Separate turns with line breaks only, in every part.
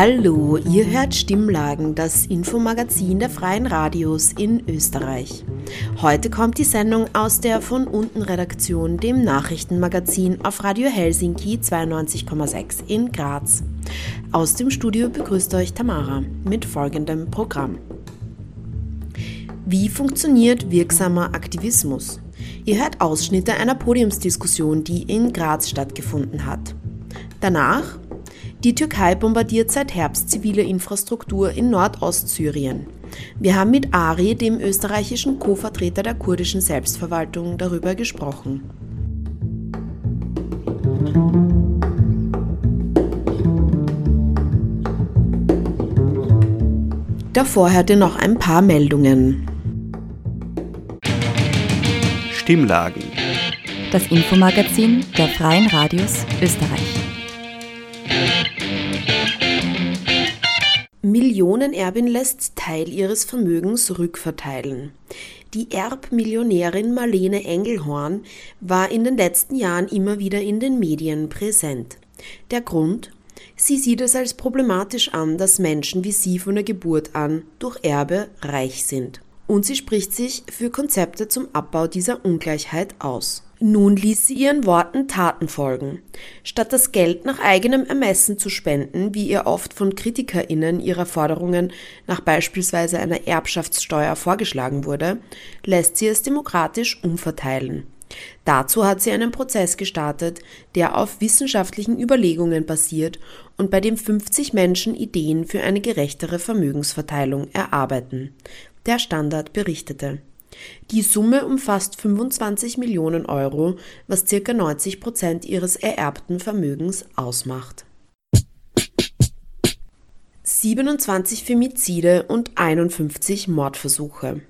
Hallo, ihr hört Stimmlagen, das Infomagazin der Freien Radios in Österreich. Heute kommt die Sendung aus der von unten Redaktion, dem Nachrichtenmagazin auf Radio Helsinki 92,6 in Graz. Aus dem Studio begrüßt euch Tamara mit folgendem Programm. Wie funktioniert wirksamer Aktivismus? Ihr hört Ausschnitte einer Podiumsdiskussion, die in Graz stattgefunden hat. Danach die Türkei bombardiert seit Herbst zivile Infrastruktur in Nordostsyrien. Wir haben mit Ari, dem österreichischen Co-Vertreter der kurdischen Selbstverwaltung, darüber gesprochen. Davor hört ihr noch ein paar Meldungen.
Stimmlagen.
Das Infomagazin der Freien Radios Österreich.
Millionenerbin lässt Teil ihres Vermögens rückverteilen. Die Erbmillionärin Marlene Engelhorn war in den letzten Jahren immer wieder in den Medien präsent. Der Grund? Sie sieht es als problematisch an, dass Menschen wie sie von der Geburt an durch Erbe reich sind. Und sie spricht sich für Konzepte zum Abbau dieser Ungleichheit aus. Nun ließ sie ihren Worten Taten folgen. Statt das Geld nach eigenem Ermessen zu spenden, wie ihr oft von KritikerInnen ihrer Forderungen nach beispielsweise einer Erbschaftssteuer vorgeschlagen wurde, lässt sie es demokratisch umverteilen. Dazu hat sie einen Prozess gestartet, der auf wissenschaftlichen Überlegungen basiert und bei dem 50 Menschen Ideen für eine gerechtere Vermögensverteilung erarbeiten. Der Standard berichtete. Die Summe umfasst 25 Millionen Euro, was ca. 90 Prozent ihres ererbten Vermögens ausmacht. 27 Femizide und 51 Mordversuche.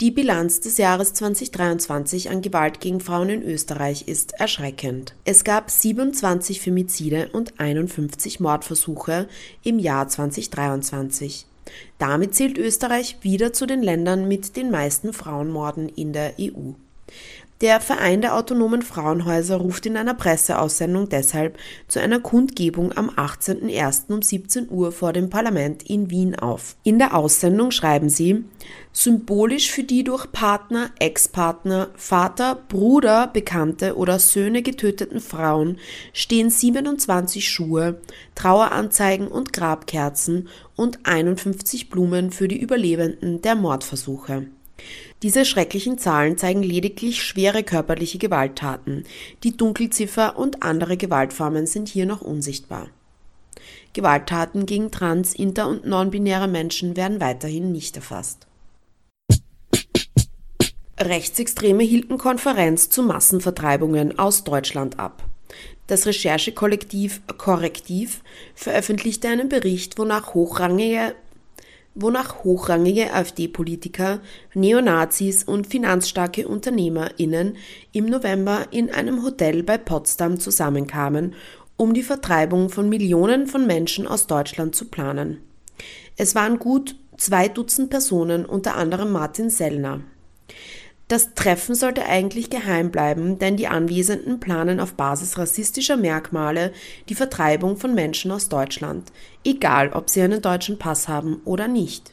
Die Bilanz des Jahres 2023 an Gewalt gegen Frauen in Österreich ist erschreckend. Es gab 27 Femizide und 51 Mordversuche im Jahr 2023. Damit zählt Österreich wieder zu den Ländern mit den meisten Frauenmorden in der EU. Der Verein der autonomen Frauenhäuser ruft in einer Presseaussendung deshalb zu einer Kundgebung am 18.01. um 17 Uhr vor dem Parlament in Wien auf. In der Aussendung schreiben sie, symbolisch für die durch Partner, Ex-Partner, Vater, Bruder, Bekannte oder Söhne getöteten Frauen stehen 27 Schuhe, Traueranzeigen und Grabkerzen und 51 Blumen für die Überlebenden der Mordversuche. Diese schrecklichen Zahlen zeigen lediglich schwere körperliche Gewalttaten. Die Dunkelziffer und andere Gewaltformen sind hier noch unsichtbar. Gewalttaten gegen trans-, inter- und non-binäre Menschen werden weiterhin nicht erfasst. Rechtsextreme hielten Konferenz zu Massenvertreibungen aus Deutschland ab. Das Recherchekollektiv Korrektiv veröffentlichte einen Bericht, wonach hochrangige wonach hochrangige AfD-Politiker, Neonazis und finanzstarke UnternehmerInnen im November in einem Hotel bei Potsdam zusammenkamen, um die Vertreibung von Millionen von Menschen aus Deutschland zu planen. Es waren gut zwei Dutzend Personen, unter anderem Martin Sellner. Das Treffen sollte eigentlich geheim bleiben, denn die Anwesenden planen auf Basis rassistischer Merkmale die Vertreibung von Menschen aus Deutschland, egal ob sie einen deutschen Pass haben oder nicht.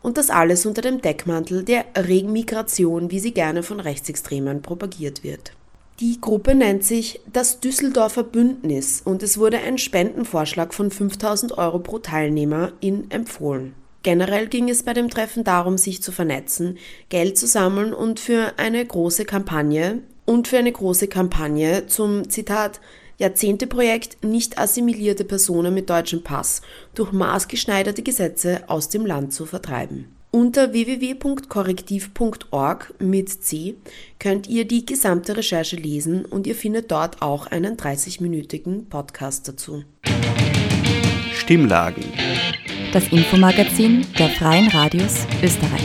Und das alles unter dem Deckmantel der Regenmigration, wie sie gerne von Rechtsextremen propagiert wird. Die Gruppe nennt sich das Düsseldorfer Bündnis und es wurde ein Spendenvorschlag von 5000 Euro pro Teilnehmer in empfohlen. Generell ging es bei dem Treffen darum, sich zu vernetzen, Geld zu sammeln und für eine große Kampagne und für eine große Kampagne zum Zitat Jahrzehnteprojekt nicht assimilierte Personen mit deutschem Pass durch maßgeschneiderte Gesetze aus dem Land zu vertreiben. Unter www.korrektiv.org mit C könnt ihr die gesamte Recherche lesen und ihr findet dort auch einen 30-minütigen Podcast dazu.
Stimmlagen
das Infomagazin der Freien Radios Österreich.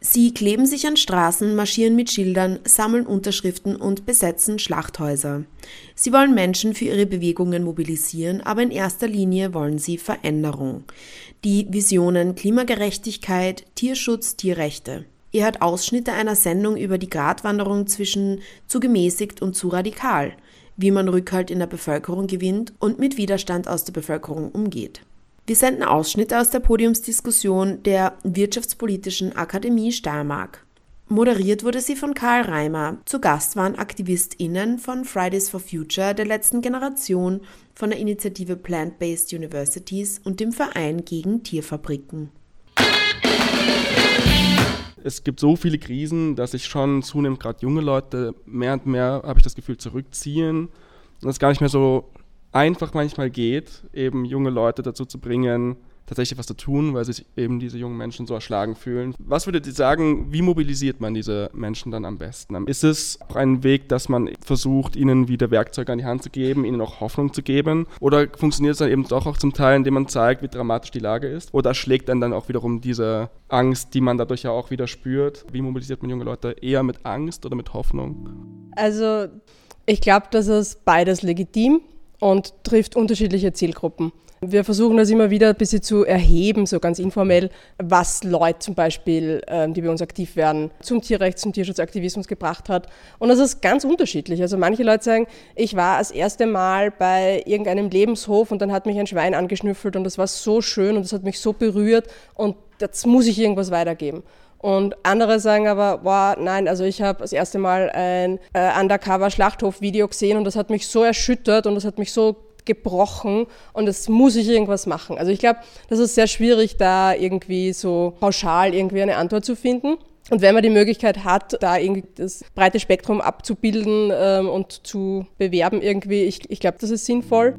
Sie kleben sich an Straßen, marschieren mit Schildern, sammeln Unterschriften und besetzen Schlachthäuser. Sie wollen Menschen für ihre Bewegungen mobilisieren, aber in erster Linie wollen sie Veränderung. Die Visionen Klimagerechtigkeit, Tierschutz, Tierrechte. Ihr hört Ausschnitte einer Sendung über die Gratwanderung zwischen zu gemäßigt und zu radikal, wie man Rückhalt in der Bevölkerung gewinnt und mit Widerstand aus der Bevölkerung umgeht. Wir senden Ausschnitte aus der Podiumsdiskussion der Wirtschaftspolitischen Akademie Steiermark. Moderiert wurde sie von Karl Reimer. Zu Gast waren AktivistInnen von Fridays for Future der letzten Generation, von der Initiative Plant-Based Universities und dem Verein gegen Tierfabriken.
Es gibt so viele Krisen, dass sich schon zunehmend gerade junge Leute mehr und mehr, habe ich das Gefühl, zurückziehen. Und es gar nicht mehr so einfach manchmal geht, eben junge Leute dazu zu bringen, tatsächlich was zu tun, weil sich eben diese jungen Menschen so erschlagen fühlen. Was würdet ihr sagen, wie mobilisiert man diese Menschen dann am besten? Ist es auch ein Weg, dass man versucht, ihnen wieder Werkzeuge an die Hand zu geben, ihnen auch Hoffnung zu geben? Oder funktioniert es dann eben doch auch zum Teil, indem man zeigt, wie dramatisch die Lage ist? Oder schlägt dann dann auch wiederum diese Angst, die man dadurch ja auch wieder spürt? Wie mobilisiert man junge Leute? Eher mit Angst oder mit Hoffnung?
Also ich glaube, das ist beides legitim und trifft unterschiedliche Zielgruppen. Wir versuchen das immer wieder ein bisschen zu erheben, so ganz informell, was Leute zum Beispiel, ähm, die bei uns aktiv werden, zum Tierrechts- und Tierschutzaktivismus gebracht hat. Und das ist ganz unterschiedlich. Also manche Leute sagen, ich war das erste Mal bei irgendeinem Lebenshof und dann hat mich ein Schwein angeschnüffelt und das war so schön und das hat mich so berührt und jetzt muss ich irgendwas weitergeben. Und andere sagen aber, boah, nein, also ich habe das erste Mal ein äh, Undercover-Schlachthof-Video gesehen und das hat mich so erschüttert und das hat mich so gebrochen und jetzt muss ich irgendwas machen. Also ich glaube, das ist sehr schwierig, da irgendwie so pauschal irgendwie eine Antwort zu finden. Und wenn man die Möglichkeit hat, da irgendwie das breite Spektrum abzubilden ähm, und zu bewerben irgendwie, ich, ich glaube, das ist sinnvoll.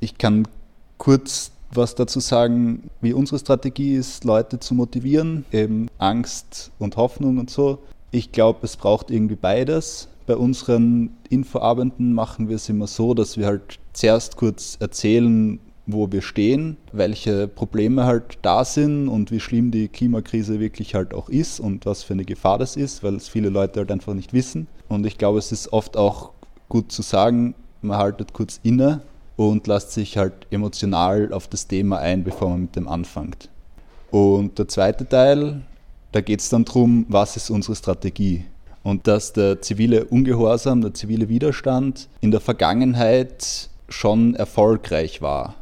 Ich kann kurz was dazu sagen, wie unsere Strategie ist, Leute zu motivieren, eben Angst und Hoffnung und so. Ich glaube, es braucht irgendwie beides. Bei unseren Infoabenden machen wir es immer so, dass wir halt zuerst kurz erzählen, wo wir stehen, welche Probleme halt da sind und wie schlimm die Klimakrise wirklich halt auch ist und was für eine Gefahr das ist, weil es viele Leute halt einfach nicht wissen. Und ich glaube, es ist oft auch gut zu sagen, man haltet kurz inne und lässt sich halt emotional auf das Thema ein, bevor man mit dem anfängt. Und der zweite Teil, da geht es dann darum, was ist unsere Strategie? Und dass der zivile Ungehorsam, der zivile Widerstand in der Vergangenheit schon erfolgreich war.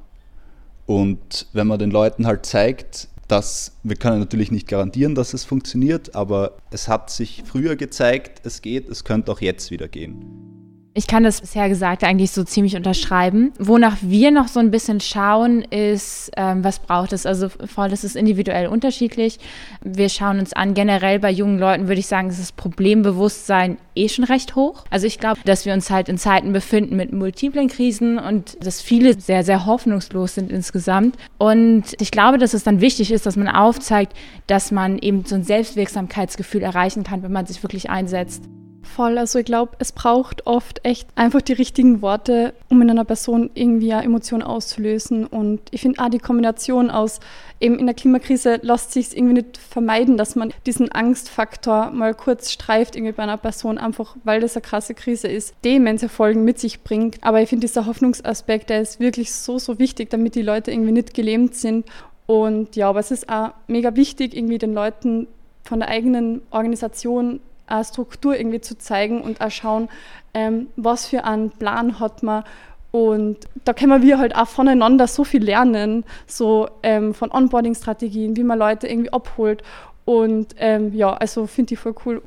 Und wenn man den Leuten halt zeigt, dass wir können natürlich nicht garantieren, dass es funktioniert, aber es hat sich früher gezeigt, es geht, es könnte auch jetzt wieder gehen.
Ich kann das bisher Gesagte eigentlich so ziemlich unterschreiben. Wonach wir noch so ein bisschen schauen, ist, ähm, was braucht es? Also voll, das ist individuell unterschiedlich. Wir schauen uns an, generell bei jungen Leuten würde ich sagen, ist das Problembewusstsein eh schon recht hoch. Also ich glaube, dass wir uns halt in Zeiten befinden mit multiplen Krisen und dass viele sehr, sehr hoffnungslos sind insgesamt. Und ich glaube, dass es dann wichtig ist, dass man aufzeigt, dass man eben so ein Selbstwirksamkeitsgefühl erreichen kann, wenn man sich wirklich einsetzt.
Voll, also ich glaube, es braucht oft echt einfach die richtigen Worte, um in einer Person irgendwie eine Emotion auszulösen. Und ich finde auch die Kombination aus, eben in der Klimakrise lässt sich irgendwie nicht vermeiden, dass man diesen Angstfaktor mal kurz streift irgendwie bei einer Person, einfach weil das eine krasse Krise ist, die Folgen mit sich bringt. Aber ich finde, dieser Hoffnungsaspekt, der ist wirklich so, so wichtig, damit die Leute irgendwie nicht gelähmt sind. Und ja, aber es ist auch mega wichtig, irgendwie den Leuten von der eigenen Organisation eine Struktur irgendwie zu zeigen und auch schauen, ähm, was für einen Plan hat man. Und da können wir halt auch voneinander so viel lernen, so ähm, von Onboarding-Strategien, wie man Leute irgendwie abholt. Und ähm, ja, also finde ich voll cool.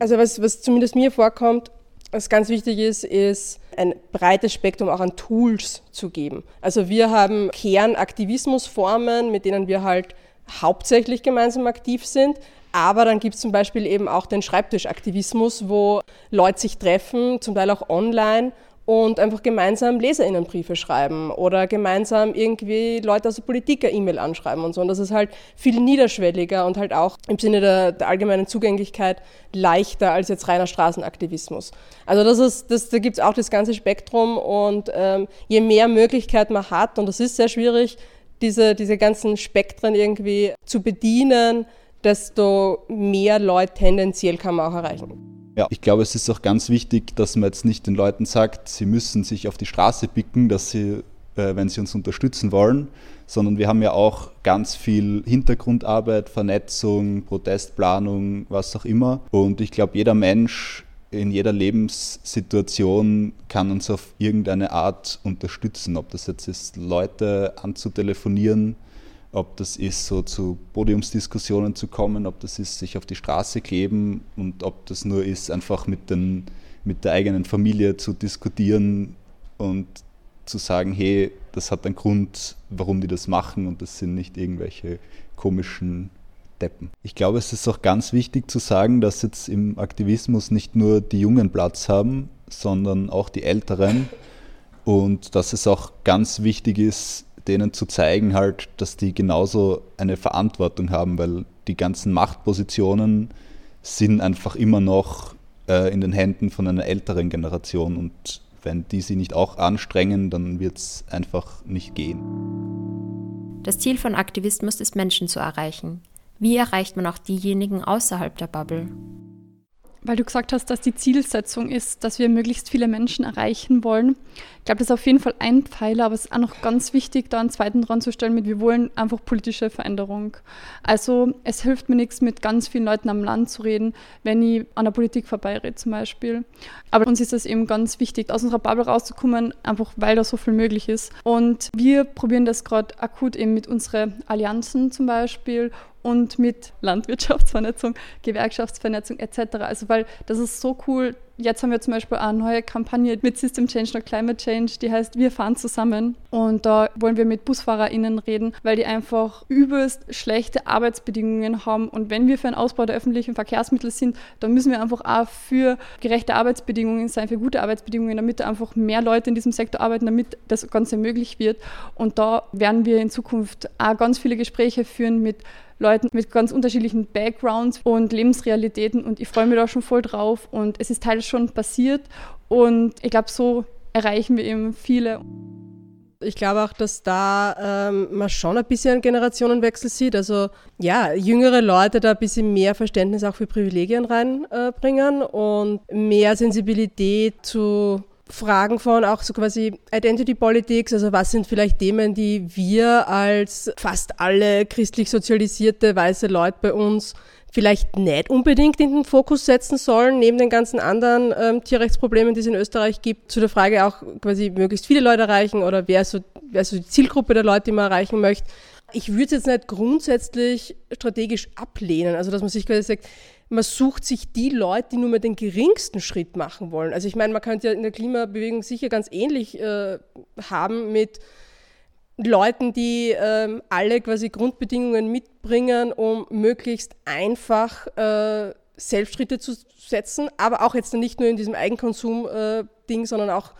Also was, was zumindest mir vorkommt, was ganz wichtig ist, ist ein breites Spektrum auch an Tools zu geben. Also wir haben Kernaktivismusformen, mit denen wir halt hauptsächlich gemeinsam aktiv sind, aber dann gibt es zum Beispiel eben auch den Schreibtischaktivismus, wo Leute sich treffen, zum Teil auch online und einfach gemeinsam LeserInnenbriefe schreiben oder gemeinsam irgendwie Leute aus der Politik eine E-Mail anschreiben und so. Und das ist halt viel niederschwelliger und halt auch im Sinne der, der allgemeinen Zugänglichkeit leichter als jetzt reiner Straßenaktivismus. Also das ist, das, da gibt es auch das ganze Spektrum und ähm, je mehr Möglichkeiten man hat, und das ist sehr schwierig, diese, diese ganzen Spektren irgendwie zu bedienen, desto mehr Leute tendenziell kann man auch erreichen.
Ja, ich glaube, es ist auch ganz wichtig, dass man jetzt nicht den Leuten sagt, sie müssen sich auf die Straße picken, dass sie, äh, wenn sie uns unterstützen wollen, sondern wir haben ja auch ganz viel Hintergrundarbeit, Vernetzung, Protestplanung, was auch immer. Und ich glaube, jeder Mensch in jeder Lebenssituation kann uns auf irgendeine Art unterstützen, ob das jetzt ist, Leute anzutelefonieren, ob das ist, so zu Podiumsdiskussionen zu kommen, ob das ist, sich auf die Straße kleben und ob das nur ist, einfach mit, den, mit der eigenen Familie zu diskutieren und zu sagen, hey, das hat einen Grund, warum die das machen und das sind nicht irgendwelche komischen Deppen. Ich glaube, es ist auch ganz wichtig zu sagen, dass jetzt im Aktivismus nicht nur die Jungen Platz haben, sondern auch die Älteren und dass es auch ganz wichtig ist, denen zu zeigen, halt, dass die genauso eine Verantwortung haben, weil die ganzen Machtpositionen sind einfach immer noch äh, in den Händen von einer älteren Generation und wenn die sie nicht auch anstrengen, dann wird es einfach nicht gehen.
Das Ziel von Aktivismus ist, Menschen zu erreichen. Wie erreicht man auch diejenigen außerhalb der Bubble?
Weil du gesagt hast, dass die Zielsetzung ist, dass wir möglichst viele Menschen erreichen wollen. Ich glaube, das ist auf jeden Fall ein Pfeiler, aber es ist auch noch ganz wichtig, da einen zweiten dran zu stellen mit, wir wollen einfach politische Veränderung. Also es hilft mir nichts, mit ganz vielen Leuten am Land zu reden, wenn ich an der Politik vorbeirede zum Beispiel. Aber uns ist es eben ganz wichtig, aus unserer Bubble rauszukommen, einfach weil da so viel möglich ist. Und wir probieren das gerade akut eben mit unseren Allianzen zum Beispiel und mit Landwirtschaftsvernetzung, Gewerkschaftsvernetzung etc. Also weil das ist so cool. Jetzt haben wir zum Beispiel eine neue Kampagne mit System Change oder Climate Change, die heißt Wir fahren zusammen. Und da wollen wir mit BusfahrerInnen reden, weil die einfach übelst schlechte Arbeitsbedingungen haben. Und wenn wir für einen Ausbau der öffentlichen Verkehrsmittel sind, dann müssen wir einfach auch für gerechte Arbeitsbedingungen sein, für gute Arbeitsbedingungen, damit einfach mehr Leute in diesem Sektor arbeiten, damit das Ganze möglich wird. Und da werden wir in Zukunft auch ganz viele Gespräche führen mit Leuten mit ganz unterschiedlichen Backgrounds und Lebensrealitäten und ich freue mich da schon voll drauf und es ist teils schon passiert und ich glaube, so erreichen wir eben viele.
Ich glaube auch, dass da ähm, man schon ein bisschen einen Generationenwechsel sieht. Also ja, jüngere Leute da ein bisschen mehr Verständnis auch für Privilegien reinbringen äh, und mehr Sensibilität zu Fragen von auch so quasi Identity Politics, also was sind vielleicht Themen, die wir als fast alle christlich sozialisierte weiße Leute bei uns vielleicht nicht unbedingt in den Fokus setzen sollen, neben den ganzen anderen ähm, Tierrechtsproblemen, die es in Österreich gibt, zu der Frage auch quasi möglichst viele Leute erreichen oder wer so, wer so die Zielgruppe der Leute, die man erreichen möchte. Ich würde es jetzt nicht grundsätzlich strategisch ablehnen, also dass man sich quasi sagt, man sucht sich die Leute, die nur mal den geringsten Schritt machen wollen. Also ich meine, man könnte ja in der Klimabewegung sicher ganz ähnlich äh, haben mit Leuten, die ähm, alle quasi Grundbedingungen mitbringen, um möglichst einfach äh, Selbstschritte zu setzen, aber auch jetzt nicht nur in diesem Eigenkonsum-Ding, äh, sondern auch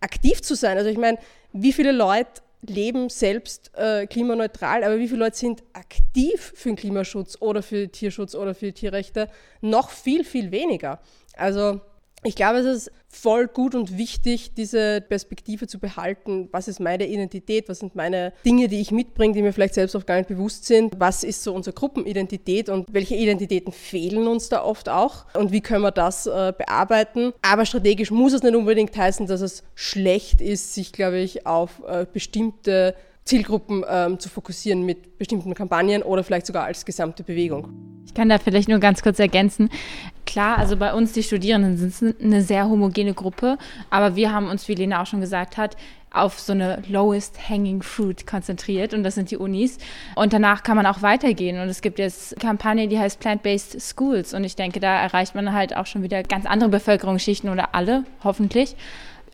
aktiv zu sein. Also ich meine, wie viele Leute leben selbst äh, klimaneutral, aber wie viele Leute sind aktiv für den Klimaschutz oder für Tierschutz oder für Tierrechte? Noch viel, viel weniger. Also ich glaube, es ist voll gut und wichtig, diese Perspektive zu behalten. Was ist meine Identität? Was sind meine Dinge, die ich mitbringe, die mir vielleicht selbst auch gar nicht bewusst sind? Was ist so unsere Gruppenidentität und welche Identitäten fehlen uns da oft auch? Und wie können wir das äh, bearbeiten? Aber strategisch muss es nicht unbedingt heißen, dass es schlecht ist, sich, glaube ich, auf äh, bestimmte Zielgruppen ähm, zu fokussieren mit bestimmten Kampagnen oder vielleicht sogar als gesamte Bewegung.
Ich kann da vielleicht nur ganz kurz ergänzen. Klar, also bei uns die Studierenden sind eine sehr homogene Gruppe, aber wir haben uns, wie Lena auch schon gesagt hat, auf so eine lowest hanging fruit konzentriert und das sind die Unis. Und danach kann man auch weitergehen und es gibt jetzt Kampagne, die heißt Plant-Based Schools und ich denke, da erreicht man halt auch schon wieder ganz andere Bevölkerungsschichten oder alle, hoffentlich.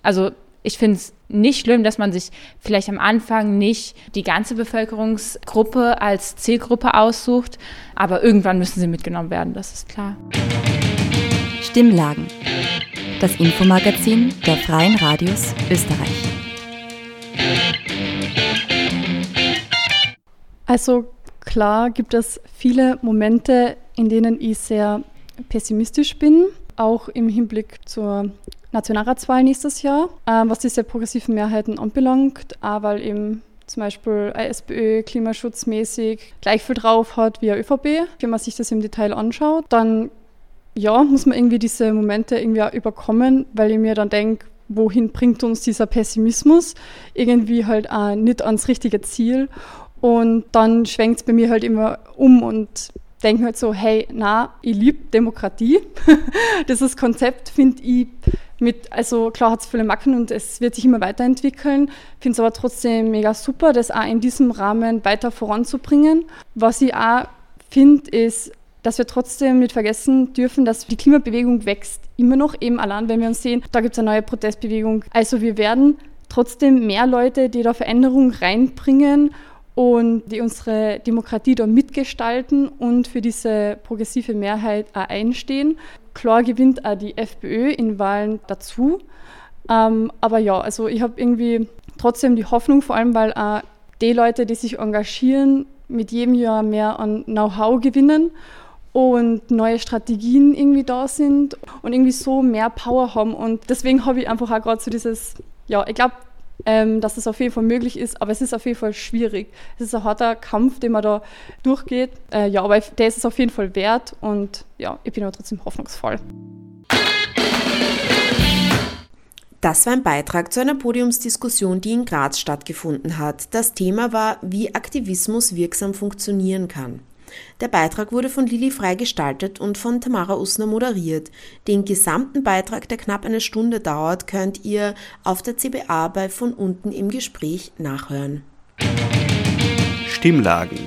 Also ich finde es nicht schlimm, dass man sich vielleicht am Anfang nicht die ganze Bevölkerungsgruppe als Zielgruppe aussucht, aber irgendwann müssen sie mitgenommen werden, das ist klar.
Stimmlagen.
Das Infomagazin der Freien Radios Österreich.
Also klar gibt es viele Momente, in denen ich sehr pessimistisch bin, auch im Hinblick zur Nationalratswahl nächstes Jahr, äh, was diese progressiven Mehrheiten anbelangt, auch weil eben zum Beispiel eine SPÖ klimaschutzmäßig gleich viel drauf hat wie eine ÖVP. Wenn man sich das im Detail anschaut, dann ja, muss man irgendwie diese Momente irgendwie auch überkommen, weil ich mir dann denke, wohin bringt uns dieser Pessimismus? Irgendwie halt auch nicht ans richtige Ziel. Und dann schwenkt es bei mir halt immer um und denke halt so, hey, na, ich liebe Demokratie. Dieses Konzept finde ich mit, also klar hat es viele Macken und es wird sich immer weiterentwickeln, finde es aber trotzdem mega super, das auch in diesem Rahmen weiter voranzubringen. Was ich auch finde, ist, dass wir trotzdem nicht vergessen dürfen, dass die Klimabewegung wächst. Immer noch, eben allein, wenn wir uns sehen, da gibt es eine neue Protestbewegung. Also wir werden trotzdem mehr Leute, die da Veränderung reinbringen und die unsere Demokratie da mitgestalten und für diese progressive Mehrheit auch einstehen. Klar gewinnt auch die FPÖ in Wahlen dazu. Ähm, aber ja, also ich habe irgendwie trotzdem die Hoffnung, vor allem weil auch die Leute, die sich engagieren, mit jedem Jahr mehr an Know-how gewinnen und neue Strategien irgendwie da sind und irgendwie so mehr Power haben. Und deswegen habe ich einfach auch gerade so dieses, ja, ich glaube, ähm, dass das auf jeden Fall möglich ist, aber es ist auf jeden Fall schwierig. Es ist ein harter Kampf, den man da durchgeht. Äh, ja, aber der ist es auf jeden Fall wert und ja, ich bin aber trotzdem hoffnungsvoll.
Das war ein Beitrag zu einer Podiumsdiskussion, die in Graz stattgefunden hat. Das Thema war, wie Aktivismus wirksam funktionieren kann. Der Beitrag wurde von Lilly frei gestaltet und von Tamara Usner moderiert. Den gesamten Beitrag, der knapp eine Stunde dauert, könnt ihr auf der CBA bei von unten im Gespräch nachhören.
Stimmlagen.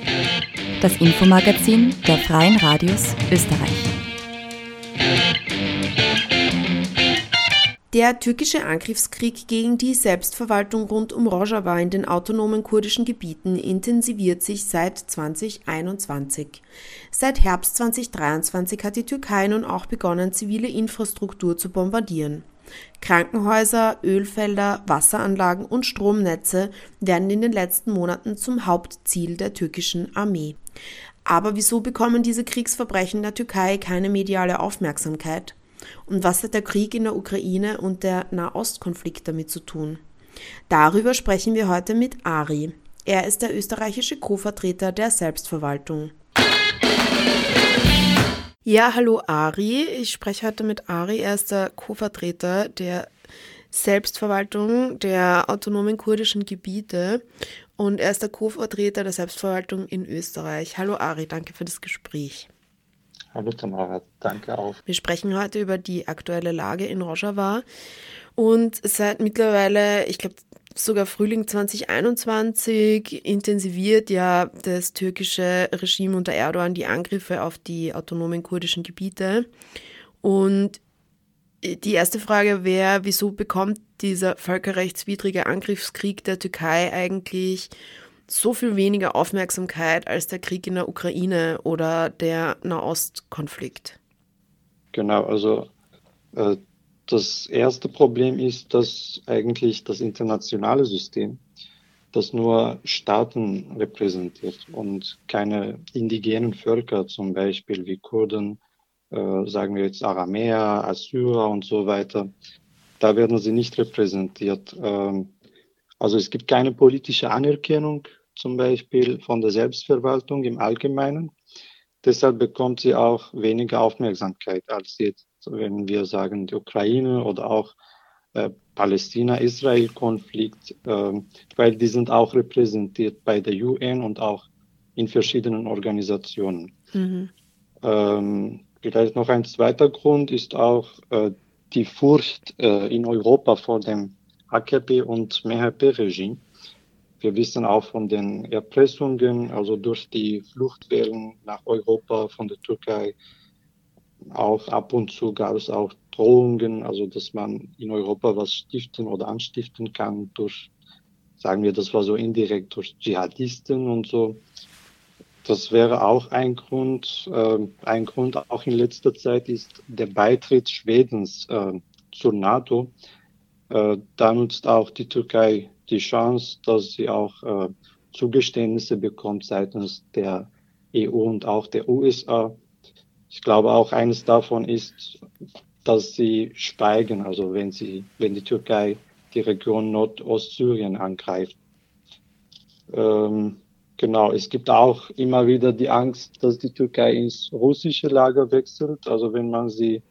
Das Infomagazin der Freien Radios Österreich.
Der türkische Angriffskrieg gegen die Selbstverwaltung rund um Rojava in den autonomen kurdischen Gebieten intensiviert sich seit 2021. Seit Herbst 2023 hat die Türkei nun auch begonnen, zivile Infrastruktur zu bombardieren. Krankenhäuser, Ölfelder, Wasseranlagen und Stromnetze werden in den letzten Monaten zum Hauptziel der türkischen Armee. Aber wieso bekommen diese Kriegsverbrechen der Türkei keine mediale Aufmerksamkeit? Und was hat der Krieg in der Ukraine und der Nahostkonflikt damit zu tun? Darüber sprechen wir heute mit Ari. Er ist der österreichische Co-Vertreter der Selbstverwaltung. Ja, hallo Ari. Ich spreche heute mit Ari. Er ist der Co-Vertreter der Selbstverwaltung der autonomen kurdischen Gebiete und er ist der Co-Vertreter der Selbstverwaltung in Österreich. Hallo Ari, danke für das Gespräch.
Hallo Tamara, danke auch.
Wir sprechen heute über die aktuelle Lage in Rojava und seit mittlerweile, ich glaube sogar Frühling 2021 intensiviert ja das türkische Regime unter Erdogan die Angriffe auf die autonomen kurdischen Gebiete. Und die erste Frage wäre, wieso bekommt dieser völkerrechtswidrige Angriffskrieg der Türkei eigentlich so viel weniger Aufmerksamkeit als der Krieg in der Ukraine oder der Nahostkonflikt.
Genau, also äh, das erste Problem ist, dass eigentlich das internationale System, das nur Staaten repräsentiert und keine indigenen Völker, zum Beispiel wie Kurden, äh, sagen wir jetzt Aramäer, Assyrer und so weiter, da werden sie nicht repräsentiert. Ähm, also es gibt keine politische Anerkennung zum Beispiel von der Selbstverwaltung im Allgemeinen. Deshalb bekommt sie auch weniger Aufmerksamkeit als jetzt, wenn wir sagen, die Ukraine oder auch äh, Palästina-Israel-Konflikt, äh, weil die sind auch repräsentiert bei der UN und auch in verschiedenen Organisationen. Mhm. Ähm, vielleicht noch ein zweiter Grund ist auch äh, die Furcht äh, in Europa vor dem AKP und MHP-Regime. Wir wissen auch von den Erpressungen, also durch die Fluchtwellen nach Europa von der Türkei. Auch ab und zu gab es auch Drohungen, also dass man in Europa was stiften oder anstiften kann durch, sagen wir, das war so indirekt durch Dschihadisten und so. Das wäre auch ein Grund. Äh, ein Grund auch in letzter Zeit ist der Beitritt Schwedens äh, zur NATO. Äh, da nutzt auch die Türkei die Chance, dass sie auch äh, Zugeständnisse bekommt seitens der EU und auch der USA. Ich glaube auch eines davon ist, dass sie schweigen, also wenn sie, wenn die Türkei die Region Nordostsyrien angreift. Ähm, genau, es gibt auch immer wieder die Angst, dass die Türkei ins russische Lager wechselt. Also wenn man sie,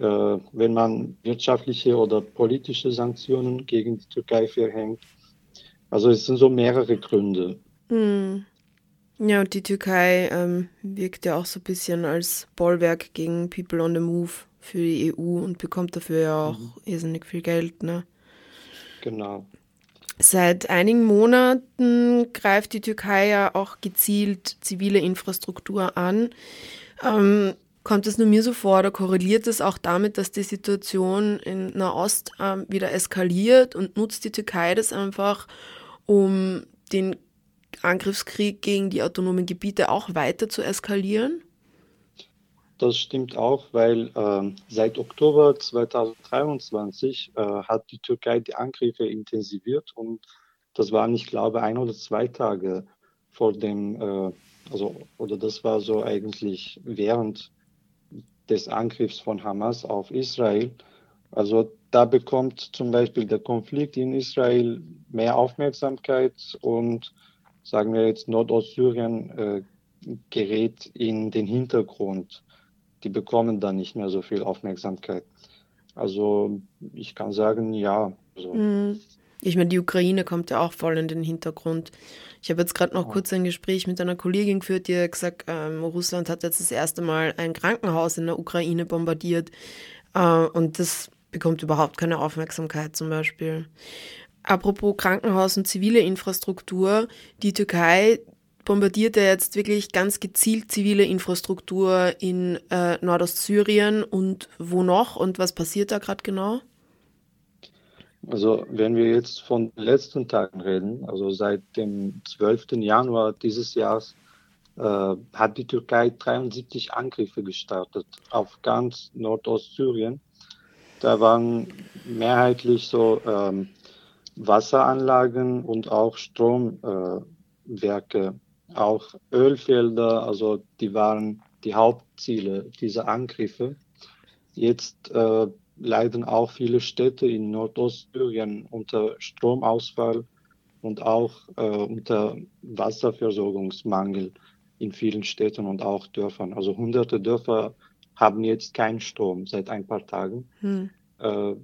wenn man wirtschaftliche oder politische Sanktionen gegen die Türkei verhängt. Also es sind so mehrere Gründe.
Hm. Ja, und die Türkei ähm, wirkt ja auch so ein bisschen als Bollwerk gegen People on the Move für die EU und bekommt dafür ja auch mhm. irrsinnig viel Geld, ne?
Genau.
Seit einigen Monaten greift die Türkei ja auch gezielt zivile Infrastruktur an. Ähm, kommt es nur mir so vor oder korreliert es auch damit, dass die Situation in Nahost ähm, wieder eskaliert und nutzt die Türkei das einfach, um den Angriffskrieg gegen die autonomen Gebiete auch weiter zu eskalieren?
Das stimmt auch, weil äh, seit Oktober 2023 äh, hat die Türkei die Angriffe intensiviert und das waren, ich glaube, ein oder zwei Tage vor dem, äh, also, oder das war so eigentlich während des Angriffs von Hamas auf Israel. Also da bekommt zum Beispiel der Konflikt in Israel mehr Aufmerksamkeit und sagen wir jetzt Nordostsyrien äh, gerät in den Hintergrund die bekommen dann nicht mehr so viel Aufmerksamkeit. Also ich kann sagen, ja. Also.
Ich meine, die Ukraine kommt ja auch voll in den Hintergrund. Ich habe jetzt gerade noch ja. kurz ein Gespräch mit einer Kollegin geführt, die hat gesagt, ähm, Russland hat jetzt das erste Mal ein Krankenhaus in der Ukraine bombardiert äh, und das bekommt überhaupt keine Aufmerksamkeit zum Beispiel. Apropos Krankenhaus und zivile Infrastruktur, die Türkei bombardiert er jetzt wirklich ganz gezielt zivile Infrastruktur in äh, Nordostsyrien und wo noch und was passiert da gerade genau?
Also wenn wir jetzt von den letzten Tagen reden, also seit dem 12. Januar dieses Jahres, äh, hat die Türkei 73 Angriffe gestartet auf ganz Nordostsyrien. Da waren mehrheitlich so ähm, Wasseranlagen und auch Stromwerke äh, auch Ölfelder, also die waren die Hauptziele dieser Angriffe. Jetzt äh, leiden auch viele Städte in Nordostsyrien unter Stromausfall und auch äh, unter Wasserversorgungsmangel in vielen Städten und auch Dörfern. Also hunderte Dörfer haben jetzt keinen Strom seit ein paar Tagen. Hm. Äh,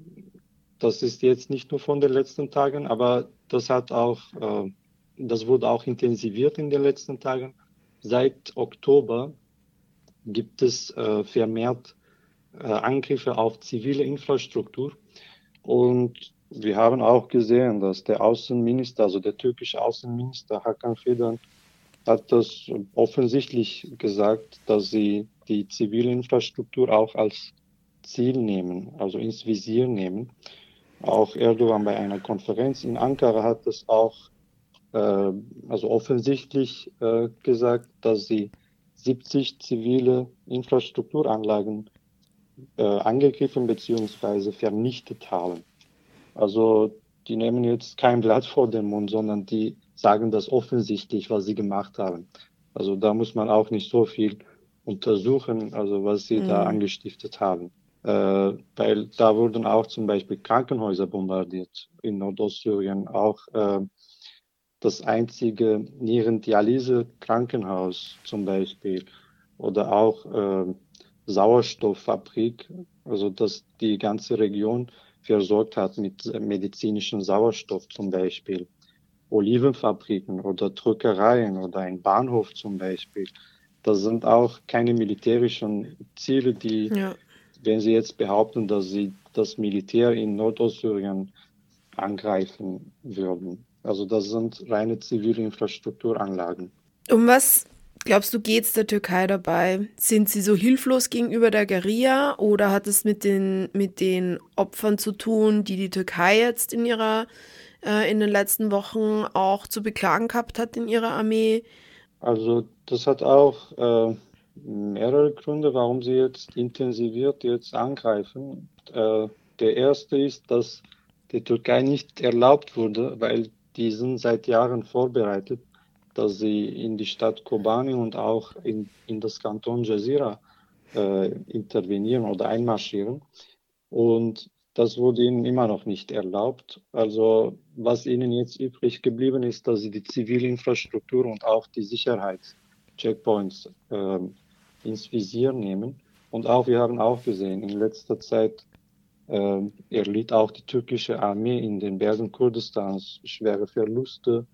das ist jetzt nicht nur von den letzten Tagen, aber das hat auch äh, das wurde auch intensiviert in den letzten Tagen. Seit Oktober gibt es äh, vermehrt äh, Angriffe auf zivile Infrastruktur. Und wir haben auch gesehen, dass der Außenminister, also der türkische Außenminister Hakan Fidan, hat das offensichtlich gesagt, dass sie die zivile Infrastruktur auch als Ziel nehmen, also ins Visier nehmen. Auch Erdogan bei einer Konferenz in Ankara hat das auch äh, also offensichtlich äh, gesagt, dass sie 70 zivile Infrastrukturanlagen äh, angegriffen bzw. vernichtet haben. Also die nehmen jetzt kein Blatt vor den Mund, sondern die sagen das offensichtlich, was sie gemacht haben. Also da muss man auch nicht so viel untersuchen, also was sie mhm. da angestiftet haben. Äh, weil da wurden auch zum Beispiel Krankenhäuser bombardiert in Nordostsyrien, auch äh, das einzige Nierendialyse-Krankenhaus zum Beispiel oder auch äh, Sauerstofffabrik, also dass die ganze Region versorgt hat mit medizinischem Sauerstoff zum Beispiel. Olivenfabriken oder Drückereien oder ein Bahnhof zum Beispiel. Das sind auch keine militärischen Ziele, die, ja. wenn Sie jetzt behaupten, dass Sie das Militär in Nordostsyrien angreifen würden. Also das sind reine zivile Infrastrukturanlagen.
Um was glaubst du, geht es der Türkei dabei? Sind sie so hilflos gegenüber der Guerilla oder hat es mit den, mit den Opfern zu tun, die die Türkei jetzt in ihrer äh, in den letzten Wochen auch zu beklagen gehabt hat in ihrer Armee?
Also das hat auch äh, mehrere Gründe, warum sie jetzt intensiviert jetzt angreifen. Äh, Der erste ist, dass der Türkei nicht erlaubt wurde, weil die sind seit Jahren vorbereitet, dass sie in die Stadt Kobani und auch in, in das Kanton Jazeera äh, intervenieren oder einmarschieren. Und das wurde ihnen immer noch nicht erlaubt. Also was ihnen jetzt übrig geblieben ist, dass sie die zivile Infrastruktur und auch die Sicherheitscheckpoints äh, ins Visier nehmen. Und auch wir haben auch gesehen, in letzter Zeit äh, erlitt auch die türkische Armee in den Bergen Kurdistans schwere Verluste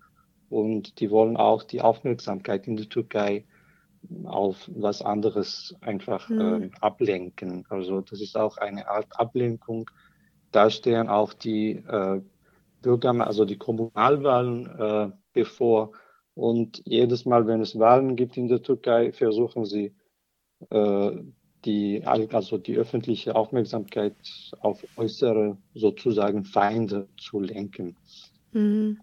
und die wollen auch die Aufmerksamkeit in der Türkei auf was anderes einfach mhm. äh, ablenken. Also das ist auch eine Art Ablenkung. Da stehen auch die äh, Bürger, also die Kommunalwahlen äh, bevor. Und jedes Mal, wenn es Wahlen gibt in der Türkei, versuchen sie äh, die, also die öffentliche Aufmerksamkeit auf äußere sozusagen Feinde zu lenken. Mhm.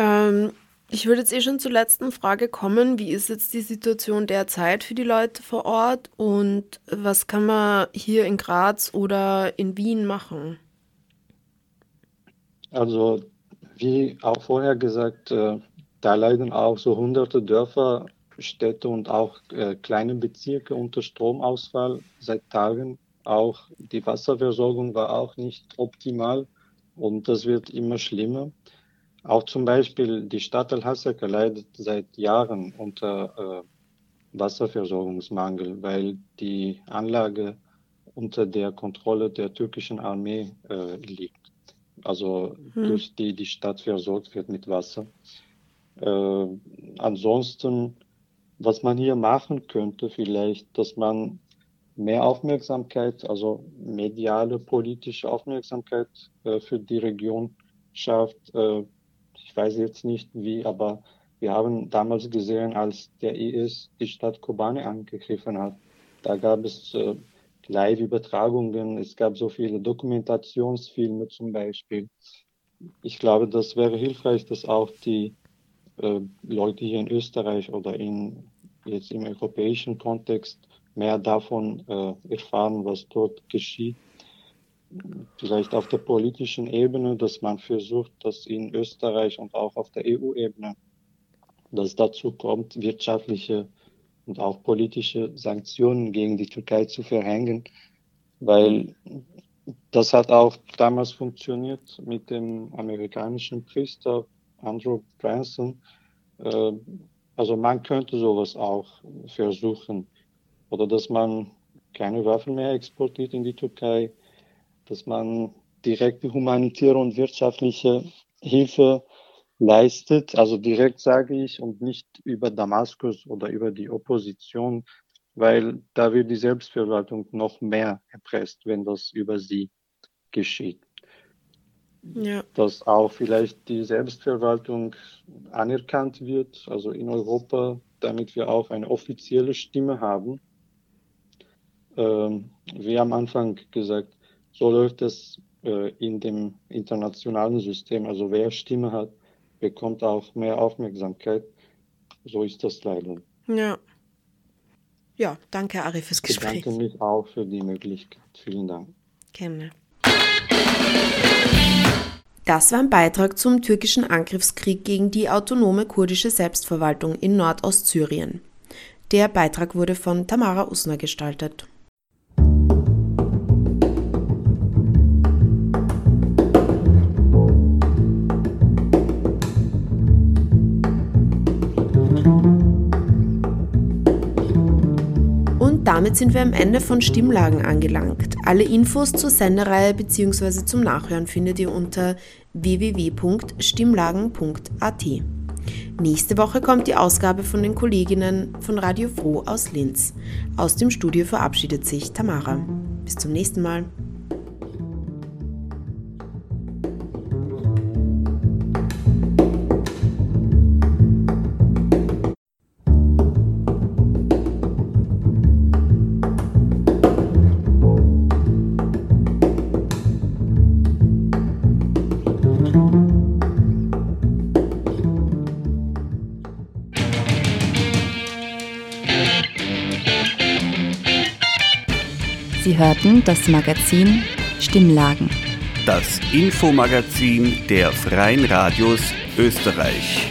Ähm, ich würde jetzt eh schon zur letzten Frage kommen. Wie ist jetzt die Situation derzeit für die Leute vor Ort und was kann man hier in Graz oder in Wien machen?
Also, wie auch vorher gesagt, äh, da leiden auch so hunderte Dörfer Städte und auch äh, kleine Bezirke unter Stromausfall seit Tagen. Auch die Wasserversorgung war auch nicht optimal und das wird immer schlimmer. Auch zum Beispiel die Stadt Al-Hasaka leidet seit Jahren unter äh, Wasserversorgungsmangel, weil die Anlage unter der Kontrolle der türkischen Armee äh, liegt. Also hm. durch die die Stadt versorgt wird mit Wasser. Äh, ansonsten was man hier machen könnte, vielleicht, dass man mehr Aufmerksamkeit, also mediale, politische Aufmerksamkeit äh, für die Region schafft. Ich weiß jetzt nicht wie, aber wir haben damals gesehen, als der IS die Stadt Kobane angegriffen hat. Da gab es äh, Live-Übertragungen, es gab so viele Dokumentationsfilme zum Beispiel. Ich glaube, das wäre hilfreich, dass auch die äh, Leute hier in Österreich oder in, jetzt im europäischen Kontext mehr davon äh, erfahren, was dort geschieht. Vielleicht auf der politischen Ebene, dass man versucht, dass in Österreich und auch auf der EU-Ebene, dass dazu kommt, wirtschaftliche und auch politische Sanktionen gegen die Türkei zu verhängen, weil das hat auch damals funktioniert mit dem amerikanischen Priester Andrew Branson. Äh, also man könnte sowas auch versuchen. Oder dass man keine Waffen mehr exportiert in die Türkei, dass man direkte humanitäre und wirtschaftliche Hilfe leistet, also direkt sage ich, und nicht über Damaskus oder über die Opposition, weil da wird die Selbstverwaltung noch mehr erpresst, wenn das über sie geschieht. Ja. Dass auch vielleicht die Selbstverwaltung anerkannt wird, also in Europa, damit wir auch eine offizielle Stimme haben. Ähm, wie am Anfang gesagt, so läuft es äh, in dem internationalen System. Also wer Stimme hat, bekommt auch mehr Aufmerksamkeit. So ist das leider.
Ja. Ja, danke Ari fürs Gespräch.
Ich danke mich auch für die Möglichkeit. Vielen Dank.
Gerne. Das war ein Beitrag zum türkischen Angriffskrieg gegen die autonome kurdische Selbstverwaltung in Nordostsyrien. Der Beitrag wurde von Tamara Usner gestaltet. Damit sind wir am Ende von Stimmlagen angelangt. Alle Infos zur Sendereihe bzw. zum Nachhören findet ihr unter www.stimmlagen.at. Nächste Woche kommt die Ausgabe von den Kolleginnen von Radio Froh aus Linz. Aus dem Studio verabschiedet sich Tamara. Bis zum nächsten Mal.
Hörten das Magazin Stimmlagen.
Das Infomagazin der Freien Radios Österreich.